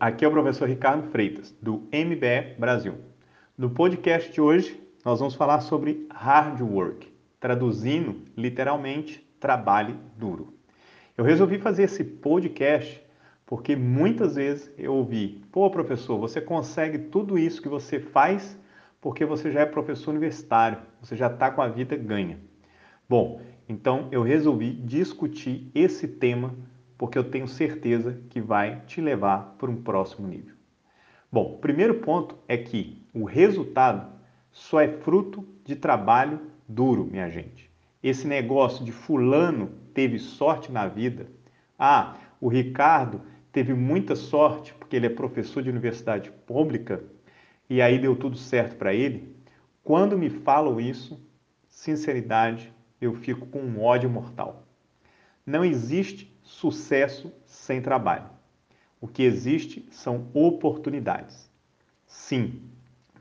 aqui é o professor Ricardo Freitas, do MBE Brasil. No podcast de hoje, nós vamos falar sobre hard work, traduzindo literalmente trabalho duro. Eu resolvi fazer esse podcast porque muitas vezes eu ouvi: pô, professor, você consegue tudo isso que você faz porque você já é professor universitário, você já está com a vida ganha. Bom, então eu resolvi discutir esse tema porque eu tenho certeza que vai te levar para um próximo nível. Bom, o primeiro ponto é que o resultado só é fruto de trabalho duro, minha gente. Esse negócio de fulano teve sorte na vida. Ah, o Ricardo teve muita sorte porque ele é professor de universidade pública e aí deu tudo certo para ele. Quando me falam isso, sinceridade, eu fico com um ódio mortal. Não existe sucesso sem trabalho. O que existe são oportunidades. Sim,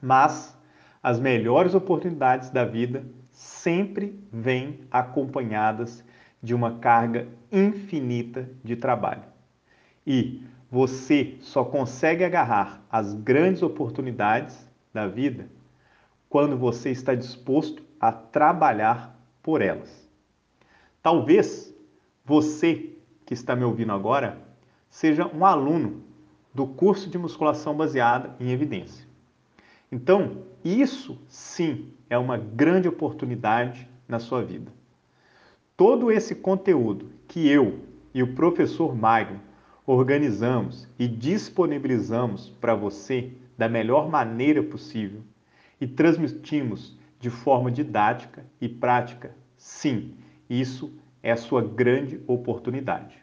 mas as melhores oportunidades da vida sempre vêm acompanhadas de uma carga infinita de trabalho. E você só consegue agarrar as grandes oportunidades da vida quando você está disposto a trabalhar por elas. Talvez você que está me ouvindo agora seja um aluno do curso de musculação baseada em evidência. Então, isso sim é uma grande oportunidade na sua vida. Todo esse conteúdo que eu e o professor Magno organizamos e disponibilizamos para você da melhor maneira possível e transmitimos de forma didática e prática, sim, isso é a sua grande oportunidade.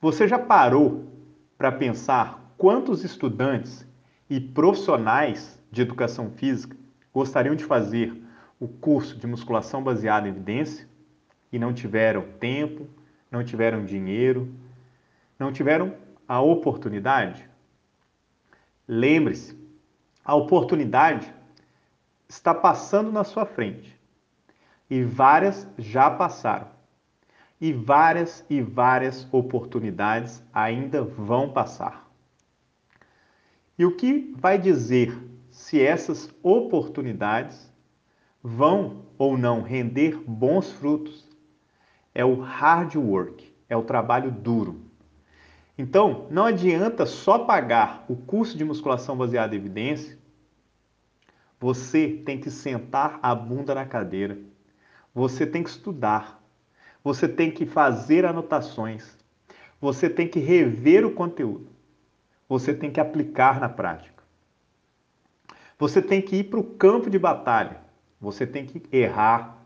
Você já parou para pensar quantos estudantes e profissionais de educação física gostariam de fazer o curso de musculação baseada em evidência e não tiveram tempo, não tiveram dinheiro, não tiveram a oportunidade? Lembre-se, a oportunidade está passando na sua frente e várias já passaram e várias e várias oportunidades ainda vão passar. E o que vai dizer se essas oportunidades vão ou não render bons frutos é o hard work, é o trabalho duro. Então, não adianta só pagar o curso de musculação baseada em evidência. Você tem que sentar a bunda na cadeira. Você tem que estudar. Você tem que fazer anotações. Você tem que rever o conteúdo. Você tem que aplicar na prática. Você tem que ir para o campo de batalha. Você tem que errar.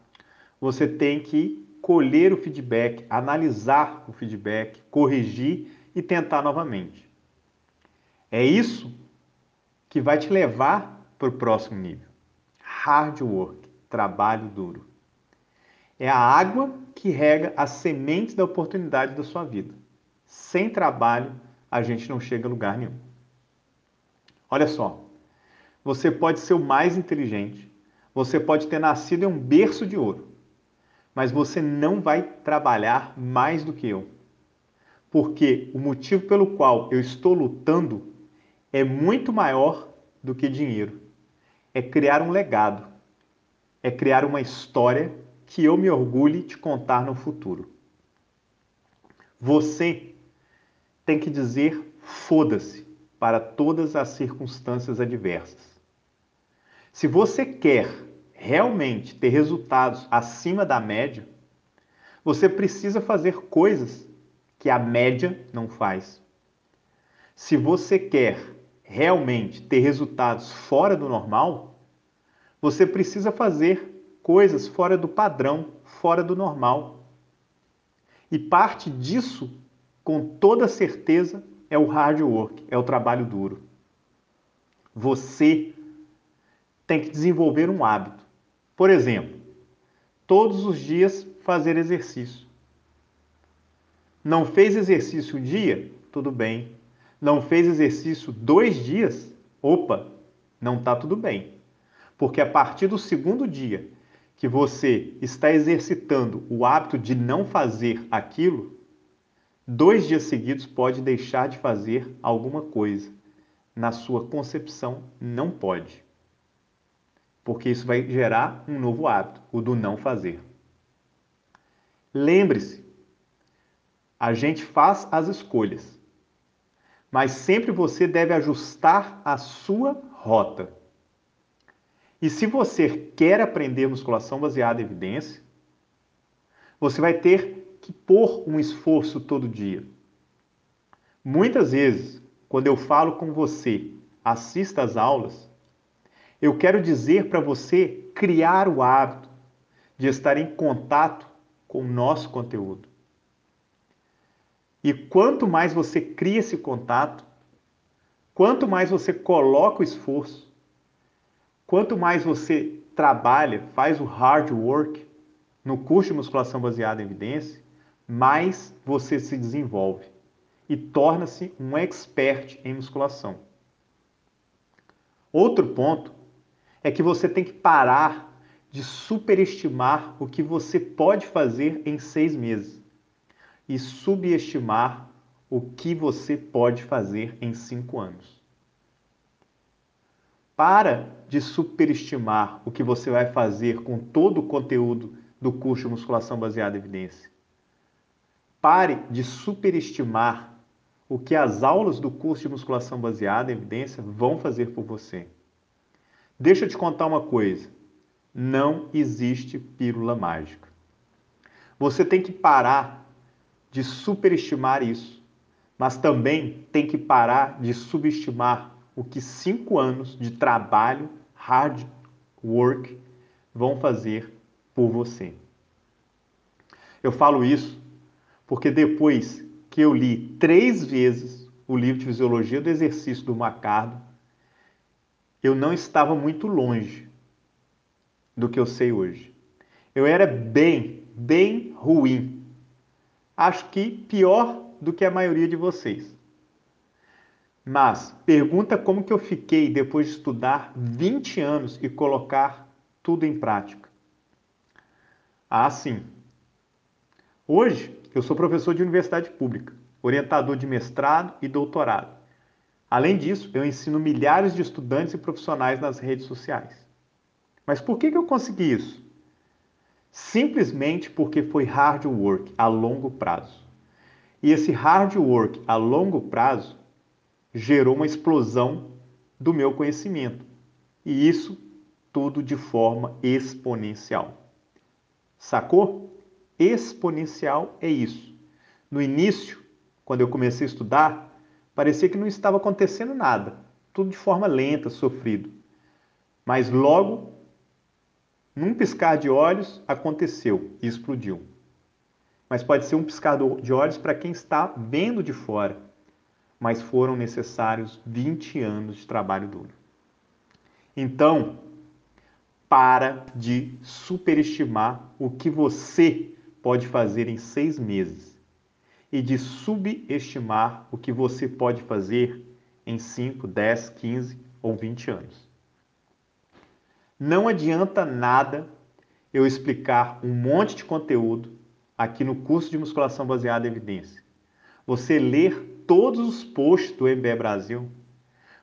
Você tem que colher o feedback, analisar o feedback, corrigir e tentar novamente. É isso que vai te levar para o próximo nível. Hard work, trabalho duro. É a água que rega as sementes da oportunidade da sua vida. Sem trabalho, a gente não chega a lugar nenhum. Olha só, você pode ser o mais inteligente, você pode ter nascido em um berço de ouro, mas você não vai trabalhar mais do que eu. Porque o motivo pelo qual eu estou lutando é muito maior do que dinheiro. É criar um legado, é criar uma história que eu me orgulhe de contar no futuro. Você tem que dizer foda-se para todas as circunstâncias adversas. Se você quer realmente ter resultados acima da média, você precisa fazer coisas que a média não faz. Se você quer realmente ter resultados fora do normal, você precisa fazer coisas fora do padrão, fora do normal. E parte disso, com toda certeza, é o hard work, é o trabalho duro. Você tem que desenvolver um hábito. Por exemplo, todos os dias fazer exercício. Não fez exercício um dia? Tudo bem. Não fez exercício dois dias? Opa, não está tudo bem. Porque a partir do segundo dia que você está exercitando o hábito de não fazer aquilo, dois dias seguidos pode deixar de fazer alguma coisa. Na sua concepção, não pode. Porque isso vai gerar um novo hábito, o do não fazer. Lembre-se, a gente faz as escolhas, mas sempre você deve ajustar a sua rota. E se você quer aprender musculação baseada em evidência, você vai ter que pôr um esforço todo dia. Muitas vezes, quando eu falo com você, assista às aulas, eu quero dizer para você criar o hábito de estar em contato com o nosso conteúdo. E quanto mais você cria esse contato, quanto mais você coloca o esforço, quanto mais você trabalha, faz o hard work, no curso de musculação baseada em evidência, mais você se desenvolve e torna-se um expert em musculação. Outro ponto é que você tem que parar de superestimar o que você pode fazer em seis meses e subestimar o que você pode fazer em cinco anos. Para de superestimar o que você vai fazer com todo o conteúdo do curso de musculação baseada em evidência. Pare de superestimar o que as aulas do curso de musculação baseada em evidência vão fazer por você. Deixa eu te contar uma coisa. Não existe pílula mágica. Você tem que parar de superestimar isso, mas também tem que parar de subestimar o que cinco anos de trabalho, hard work, vão fazer por você. Eu falo isso porque depois que eu li três vezes o livro de Fisiologia do Exercício do Macardo, eu não estava muito longe do que eu sei hoje. Eu era bem, bem ruim. Acho que pior do que a maioria de vocês. Mas pergunta como que eu fiquei depois de estudar 20 anos e colocar tudo em prática. Ah, sim. Hoje, eu sou professor de universidade pública, orientador de mestrado e doutorado. Além disso, eu ensino milhares de estudantes e profissionais nas redes sociais. Mas por que, que eu consegui isso? Simplesmente porque foi hard work a longo prazo. E esse hard work a longo prazo gerou uma explosão do meu conhecimento. E isso tudo de forma exponencial. Sacou? Exponencial é isso. No início, quando eu comecei a estudar, parecia que não estava acontecendo nada, tudo de forma lenta, sofrido. Mas logo, num piscar de olhos, aconteceu e explodiu. Mas pode ser um piscar de olhos para quem está vendo de fora. Mas foram necessários 20 anos de trabalho duro. Então, para de superestimar o que você pode fazer em seis meses e de subestimar o que você pode fazer em 5, 10, 15 ou 20 anos. Não adianta nada eu explicar um monte de conteúdo aqui no curso de musculação baseada em evidência. Você ler todos os posts do MBE Brasil,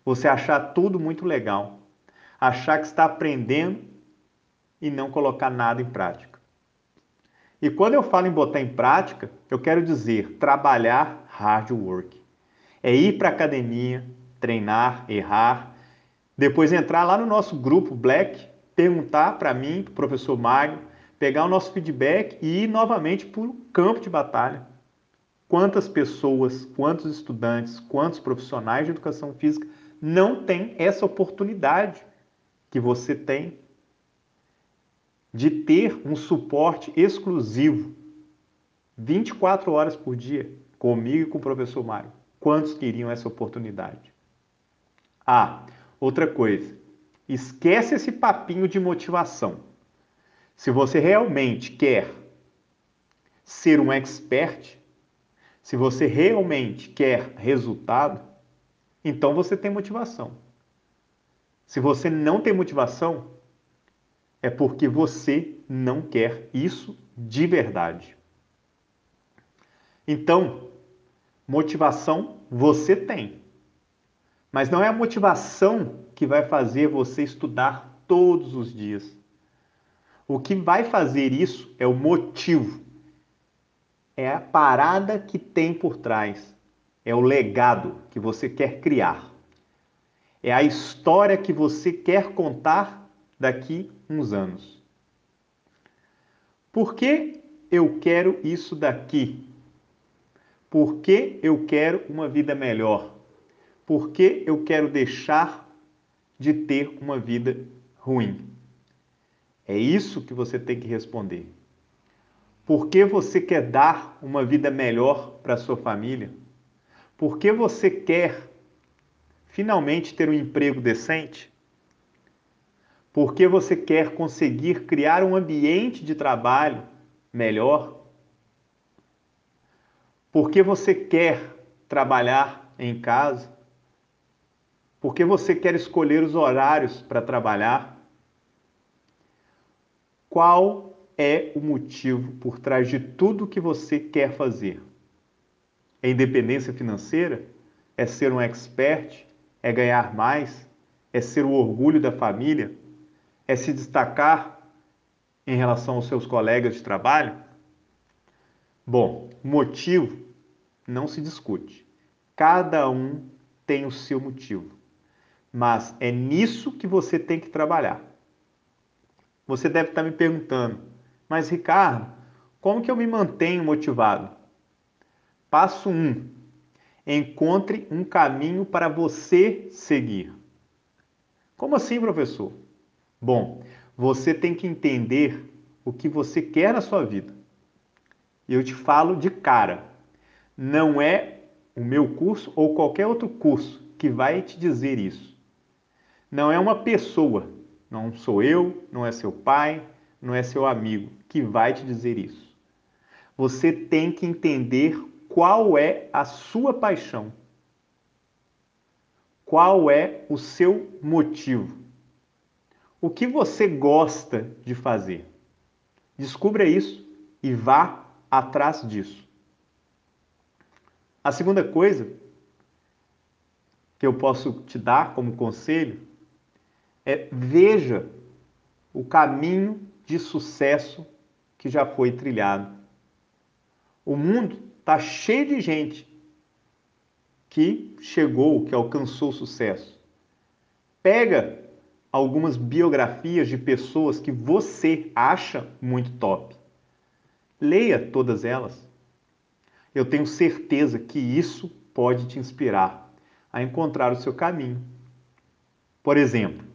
você achar tudo muito legal, achar que está aprendendo e não colocar nada em prática. E quando eu falo em botar em prática, eu quero dizer trabalhar hard work. É ir para a academia, treinar, errar, depois entrar lá no nosso grupo Black, perguntar para mim, para o professor Magno, pegar o nosso feedback e ir novamente para o campo de batalha. Quantas pessoas, quantos estudantes, quantos profissionais de educação física não têm essa oportunidade que você tem de ter um suporte exclusivo 24 horas por dia comigo e com o professor Mário. Quantos queriam essa oportunidade? Ah, outra coisa. Esquece esse papinho de motivação. Se você realmente quer ser um expert, se você realmente quer resultado, então você tem motivação. Se você não tem motivação, é porque você não quer isso de verdade. Então, Motivação você tem. Mas não é a motivação que vai fazer você estudar todos os dias. O que vai fazer isso é o motivo. É a parada que tem por trás. É o legado que você quer criar. É a história que você quer contar daqui uns anos. Por que eu quero isso daqui? Por que eu quero uma vida melhor? Por que eu quero deixar de ter uma vida ruim? É isso que você tem que responder. Por que você quer dar uma vida melhor para sua família? Por que você quer finalmente ter um emprego decente? Por que você quer conseguir criar um ambiente de trabalho melhor? Por que você quer trabalhar em casa? Por que você quer escolher os horários para trabalhar? Qual é o motivo por trás de tudo que você quer fazer? É independência financeira? É ser um expert? É ganhar mais? É ser o orgulho da família? É se destacar em relação aos seus colegas de trabalho? Bom, motivo não se discute. Cada um tem o seu motivo. Mas é nisso que você tem que trabalhar. Você deve estar me perguntando, mas Ricardo, como que eu me mantenho motivado? Passo 1. Um, encontre um caminho para você seguir. Como assim, professor? Bom, você tem que entender o que você quer na sua vida. Eu te falo de cara não é o meu curso ou qualquer outro curso que vai te dizer isso. Não é uma pessoa, não sou eu, não é seu pai, não é seu amigo que vai te dizer isso. Você tem que entender qual é a sua paixão. Qual é o seu motivo? O que você gosta de fazer? Descubra isso e vá atrás disso. A segunda coisa que eu posso te dar como conselho é veja o caminho de sucesso que já foi trilhado. O mundo está cheio de gente que chegou, que alcançou sucesso. Pega algumas biografias de pessoas que você acha muito top. Leia todas elas. Eu tenho certeza que isso pode te inspirar a encontrar o seu caminho. Por exemplo,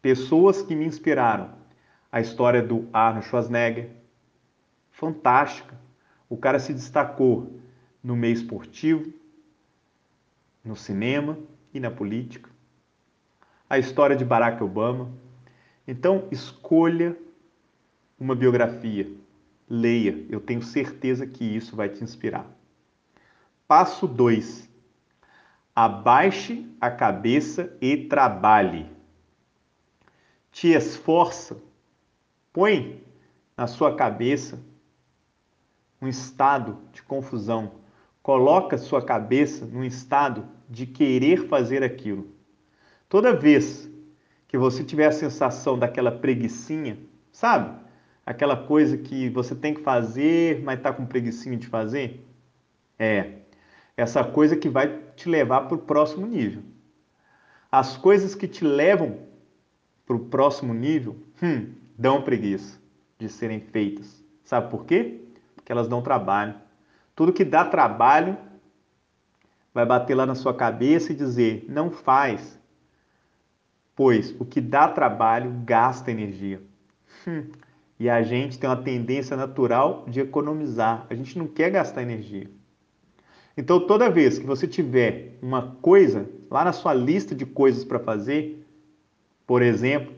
pessoas que me inspiraram. A história do Arnold Schwarzenegger, fantástica. O cara se destacou no meio esportivo, no cinema e na política. A história de Barack Obama. Então, escolha uma biografia Leia, eu tenho certeza que isso vai te inspirar. Passo 2. Abaixe a cabeça e trabalhe. Te esforça, põe na sua cabeça um estado de confusão. Coloca sua cabeça num estado de querer fazer aquilo. Toda vez que você tiver a sensação daquela preguiçinha, sabe? aquela coisa que você tem que fazer, mas está com preguiça de fazer? É, essa coisa que vai te levar para o próximo nível. As coisas que te levam para o próximo nível, hum, dão preguiça de serem feitas. Sabe por quê? Porque elas dão trabalho. Tudo que dá trabalho vai bater lá na sua cabeça e dizer: não faz. Pois o que dá trabalho gasta energia. Hum, e a gente tem uma tendência natural de economizar. A gente não quer gastar energia. Então, toda vez que você tiver uma coisa lá na sua lista de coisas para fazer, por exemplo,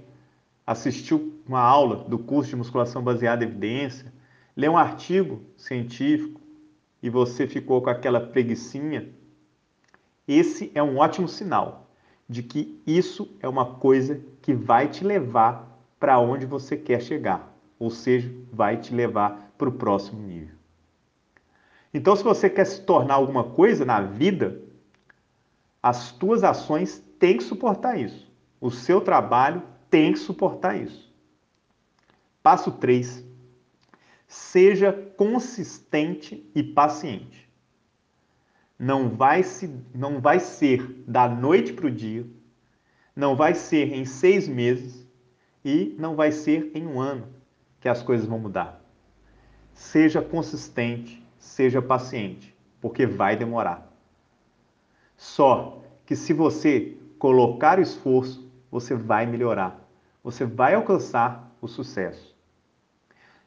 assistiu uma aula do curso de musculação baseada em evidência, ler um artigo científico e você ficou com aquela preguiçinha, esse é um ótimo sinal de que isso é uma coisa que vai te levar para onde você quer chegar ou seja, vai te levar para o próximo nível. Então, se você quer se tornar alguma coisa na vida, as tuas ações têm que suportar isso. O seu trabalho tem que suportar isso. Passo 3. Seja consistente e paciente. Não vai, se, não vai ser da noite para o dia, não vai ser em seis meses e não vai ser em um ano que as coisas vão mudar. Seja consistente, seja paciente, porque vai demorar. Só que se você colocar o esforço, você vai melhorar. Você vai alcançar o sucesso.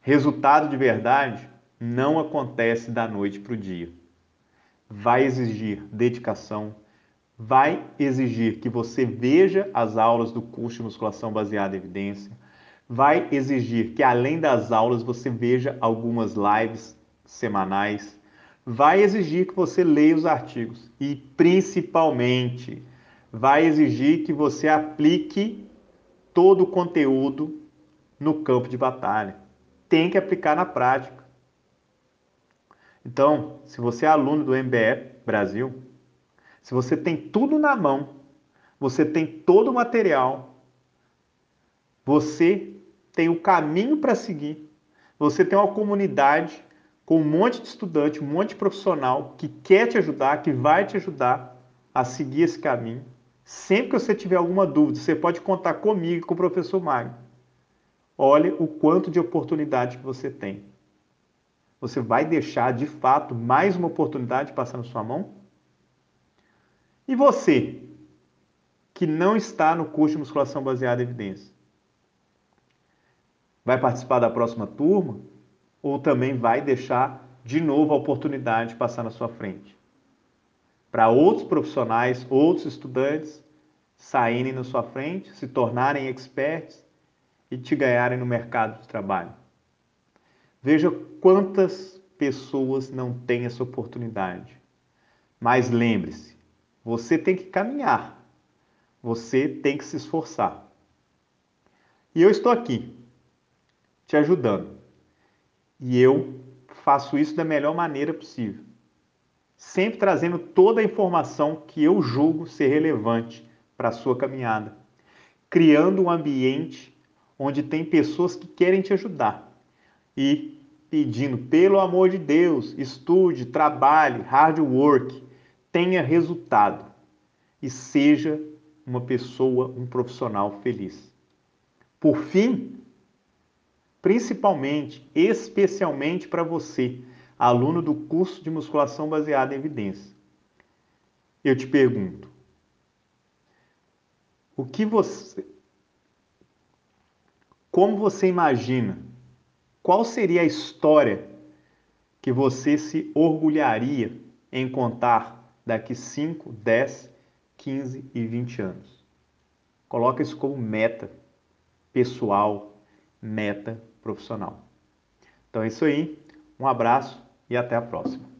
Resultado de verdade não acontece da noite para o dia. Vai exigir dedicação, vai exigir que você veja as aulas do curso de musculação baseada em evidência, vai exigir que além das aulas você veja algumas lives semanais, vai exigir que você leia os artigos e principalmente vai exigir que você aplique todo o conteúdo no campo de batalha tem que aplicar na prática. Então, se você é aluno do MBE Brasil, se você tem tudo na mão, você tem todo o material, você tem o caminho para seguir, você tem uma comunidade com um monte de estudante, um monte de profissional que quer te ajudar, que vai te ajudar a seguir esse caminho. Sempre que você tiver alguma dúvida, você pode contar comigo e com o professor Magno. Olha o quanto de oportunidade que você tem. Você vai deixar de fato mais uma oportunidade passar na sua mão? E você, que não está no curso de musculação baseada em evidência, vai participar da próxima turma ou também vai deixar de novo a oportunidade passar na sua frente? Para outros profissionais, outros estudantes saírem na sua frente, se tornarem experts e te ganharem no mercado de trabalho. Veja quantas pessoas não têm essa oportunidade. Mas lembre-se, você tem que caminhar, você tem que se esforçar. E eu estou aqui, te ajudando. E eu faço isso da melhor maneira possível. Sempre trazendo toda a informação que eu julgo ser relevante para a sua caminhada. Criando um ambiente onde tem pessoas que querem te ajudar e pedindo, pelo amor de Deus, estude, trabalhe, hard work, tenha resultado e seja uma pessoa, um profissional feliz. Por fim, principalmente, especialmente para você, aluno do curso de musculação baseada em evidência, eu te pergunto: o que você como você imagina? Qual seria a história que você se orgulharia em contar daqui 5, 10, 15 e 20 anos? Coloca isso como meta pessoal, meta profissional. Então é isso aí. Um abraço e até a próxima.